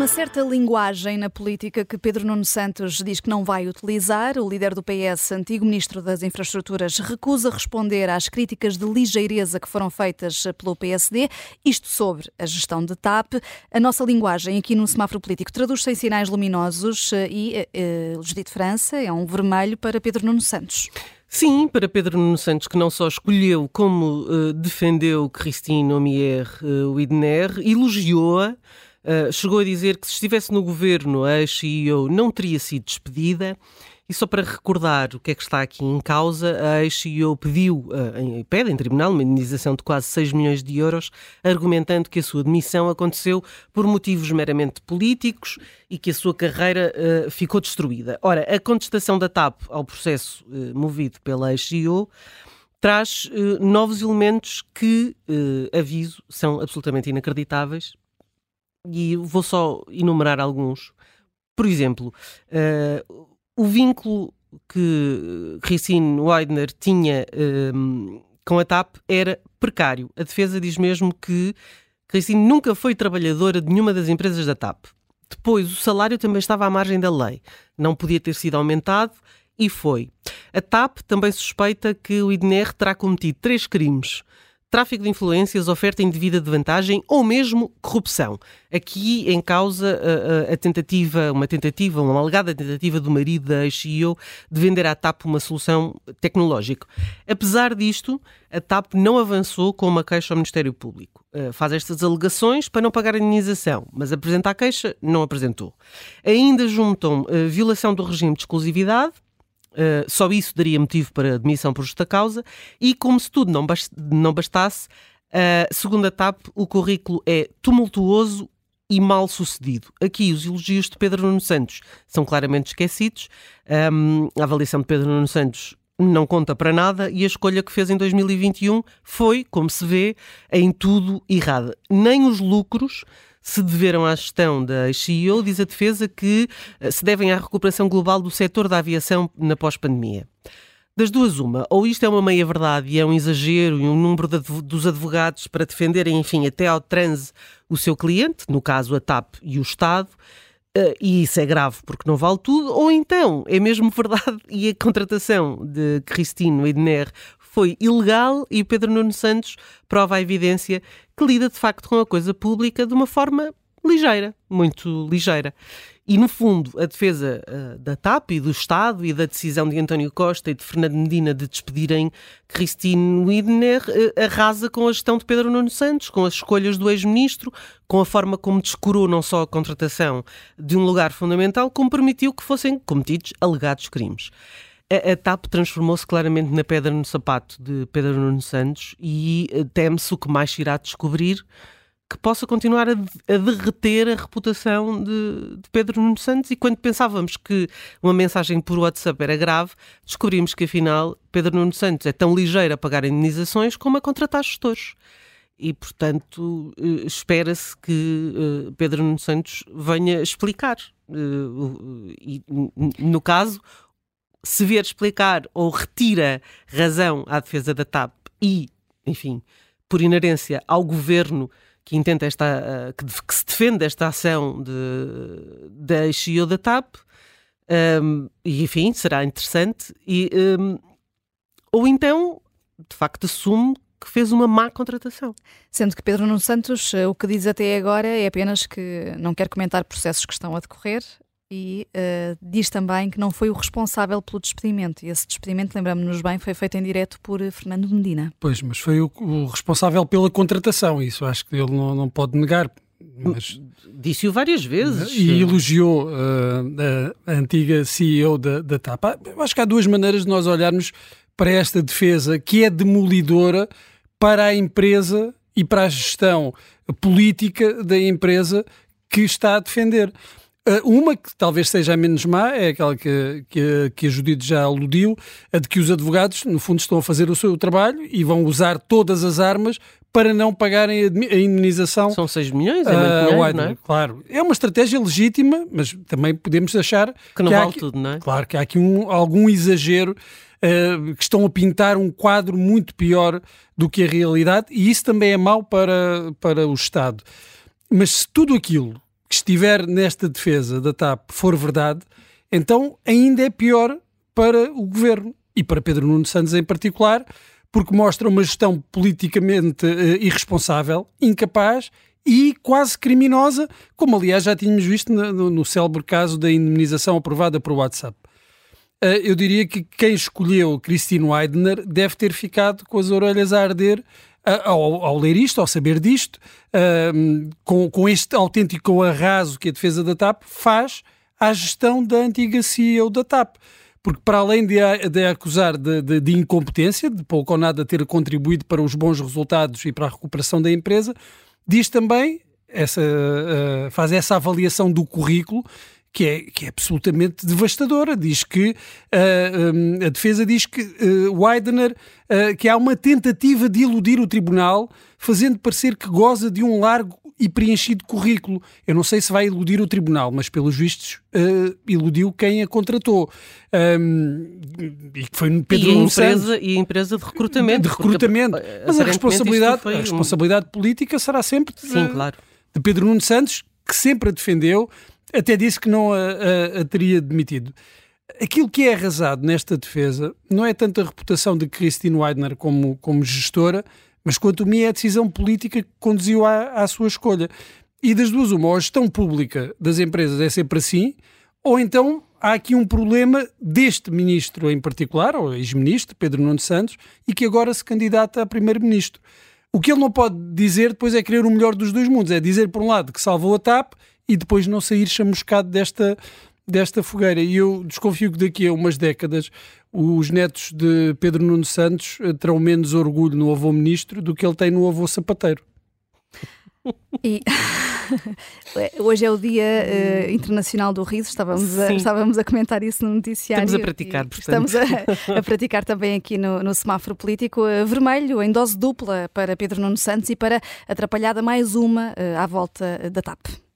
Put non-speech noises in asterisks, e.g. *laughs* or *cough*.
uma certa linguagem na política que Pedro Nuno Santos diz que não vai utilizar. O líder do PS, antigo ministro das Infraestruturas, recusa responder às críticas de ligeireza que foram feitas pelo PSD, isto sobre a gestão de TAP. A nossa linguagem aqui no semáforo político traduz-se em sinais luminosos e eh, eh Judite França é um vermelho para Pedro Nuno Santos. Sim, para Pedro Nuno Santos, que não só escolheu como uh, defendeu Christine Omier uh, Widner, elogiou-a Uh, chegou a dizer que se estivesse no governo a ex-CEO não teria sido despedida. E só para recordar o que é que está aqui em causa, a ex-CEO pediu, uh, pede em tribunal uma indenização de quase 6 milhões de euros, argumentando que a sua demissão aconteceu por motivos meramente políticos e que a sua carreira uh, ficou destruída. Ora, a contestação da TAP ao processo movido pela ex-CEO traz novos elementos que, aviso, são absolutamente inacreditáveis e vou só enumerar alguns. Por exemplo, uh, o vínculo que Ricine Weidner tinha uh, com a TAP era precário. A defesa diz mesmo que Ricine nunca foi trabalhadora de nenhuma das empresas da TAP. Depois, o salário também estava à margem da lei. Não podia ter sido aumentado e foi. A TAP também suspeita que o IDNR terá cometido três crimes tráfico de influências, oferta indevida de vantagem ou mesmo corrupção. Aqui em causa a, a, tentativa, uma tentativa, uma alegada tentativa do marido da ex-CEO de vender à TAP uma solução tecnológica. Apesar disto, a TAP não avançou com uma queixa ao Ministério Público. Uh, faz estas alegações para não pagar a indenização, mas apresenta a queixa, não apresentou. Ainda juntam uh, violação do regime de exclusividade, Uh, só isso daria motivo para admissão por justa causa, e como se tudo não, bastasse, segundo a TAP, o currículo é tumultuoso e mal sucedido. Aqui os elogios de Pedro Nuno Santos são claramente esquecidos. Um, a avaliação de Pedro Nuno Santos não conta para nada e a escolha que fez em 2021 foi, como se vê, em tudo errada. Nem os lucros se deveram à gestão da CEO, diz a defesa que eh, se devem à recuperação global do setor da aviação na pós-pandemia. Das duas, uma, ou isto é uma meia-verdade e é um exagero e um número de, dos advogados para defenderem, enfim, até ao transe o seu cliente, no caso a TAP e o Estado, Uh, e isso é grave porque não vale tudo, ou então é mesmo *laughs* verdade e a contratação de Cristino Edner foi ilegal e Pedro Nuno Santos prova a evidência que lida de facto com a coisa pública de uma forma ligeira, muito ligeira. E, no fundo, a defesa uh, da TAP e do Estado e da decisão de António Costa e de Fernando Medina de despedirem Christine Widner uh, arrasa com a gestão de Pedro Nuno Santos, com as escolhas do ex-ministro, com a forma como descurou não só a contratação de um lugar fundamental, como permitiu que fossem cometidos alegados crimes a, a TAP transformou-se claramente na pedra no sapato de Pedro Nuno Santos e eh, teme-se o que mais se irá descobrir que possa continuar a, a derreter a reputação de, de, Pedro Nuno Santos. E quando pensávamos que uma mensagem por WhatsApp era grave, descobrimos que afinal Pedro Nuno Santos é tão ligeiro a pagar indenizações como a contratar gestores. E, portanto, eh, espera-se que eh, Pedro Nuno Santos venha explicar. E, no caso, se vier explicar ou retira razão à defesa da TAP e, enfim, por inerência ao governo que intenta esta, uh, que, que, se defende esta ação de, da CEO da TAP, um, e enfim, será interessante, e, um, ou então, de facto, assume que fez uma má contratação. Sendo que Pedro Nuno Santos, eh, o que diz até agora é apenas que não quer comentar processos que estão a decorrer, e uh, diz também que não foi o responsável pelo despedimento. E esse despedimento, lembramos-nos bem, foi feito em direto por eh, Fernando Medina. Pois, mas foi o, o responsável pela contratação, isso acho que ele não, não pode negar. Mas... Disse-o várias vezes. E elogiou uh, a, a, antiga CEO da, da TAP. Eu acho que há duas maneiras de nós olharmos para esta defesa que é demolidora para a empresa e para a gestão política da empresa que está a defender. Uh, uma que talvez seja a menos má é aquela que, que, que a Judite já aludiu, a de que os advogados, no fundo, estão a fazer o seu trabalho e vão usar todas as armas para não pagarem a indenização. São 6 milhões, é muito uh, dinheiro, não é? Claro. É uma estratégia legítima, mas também podemos achar que não que vale aqui, tudo, não é? Claro que há aqui um, algum exagero, uh, que estão a pintar um quadro muito pior do que a realidade e isso também é mau para, para o Estado. Mas se tudo aquilo que estiver nesta defesa da TAP for verdade, então ainda é pior para o governo e para Pedro Nuno Santos em particular, porque mostra uma gestão politicamente uh, irresponsável, incapaz e quase criminosa, como aliás já tínhamos visto no, no, célebre caso da indemnização aprovada por WhatsApp. Uh, eu diria que quem escolheu Christine Weidner deve ter ficado com as orelhas a arder ao, ao, ler isto, ao saber disto, uh, com, com este autêntico arraso que a defesa da TAP faz à gestão da antiga CEO da TAP. Porque para além de, de acusar de, de, de, incompetência, de pouco ou nada ter contribuído para os bons resultados e para a recuperação da empresa, diz também, essa, uh, faz essa avaliação do currículo que é, que é absolutamente devastadora. Diz que uh, um, a defesa diz que uh, Weidner uh, que há uma tentativa de iludir o tribunal, fazendo parecer que goza de um largo e preenchido currículo. Eu não sei se vai iludir o tribunal, mas pelos vistos uh, iludiu quem a contratou. Um, e foi Pedro e empresa E empresa de recrutamento. De recrutamento. Porque, mas a responsabilidade, a responsabilidade política será sempre de, Sim, claro. de Pedro Nuno Santos, que sempre a defendeu, até disse que não a, a, a teria demitido. Aquilo que é arrasado nesta defesa não é tanto a reputação de Christine Weidner como, como gestora, mas quanto a mim é a decisão política que conduziu à, à sua escolha. E das duas, uma, ou a gestão pública das empresas é sempre assim, ou então há aqui um problema deste ministro em particular, ou ex-ministro, Pedro Nuno Santos, e que agora se candidata a primeiro-ministro. O que ele não pode dizer depois é querer o melhor dos dois mundos, é dizer por um lado que salvou a TAP e depois não sair chamuscado desta, desta fogueira. E eu desconfio que daqui a umas décadas os netos de Pedro Nuno Santos eh, terão menos orgulho no avô ministro do que ele tem no avô sapateiro. E *laughs* hoje é o Dia uh, Internacional do Riso, estávamos a, estávamos a comentar isso no noticiário. Estamos a praticar, portanto. Estamos a, a praticar também aqui no, no semáforo político. Uh, vermelho, em dose dupla para Pedro Nuno Santos e para atrapalhada mais uma uh, à volta da TAP.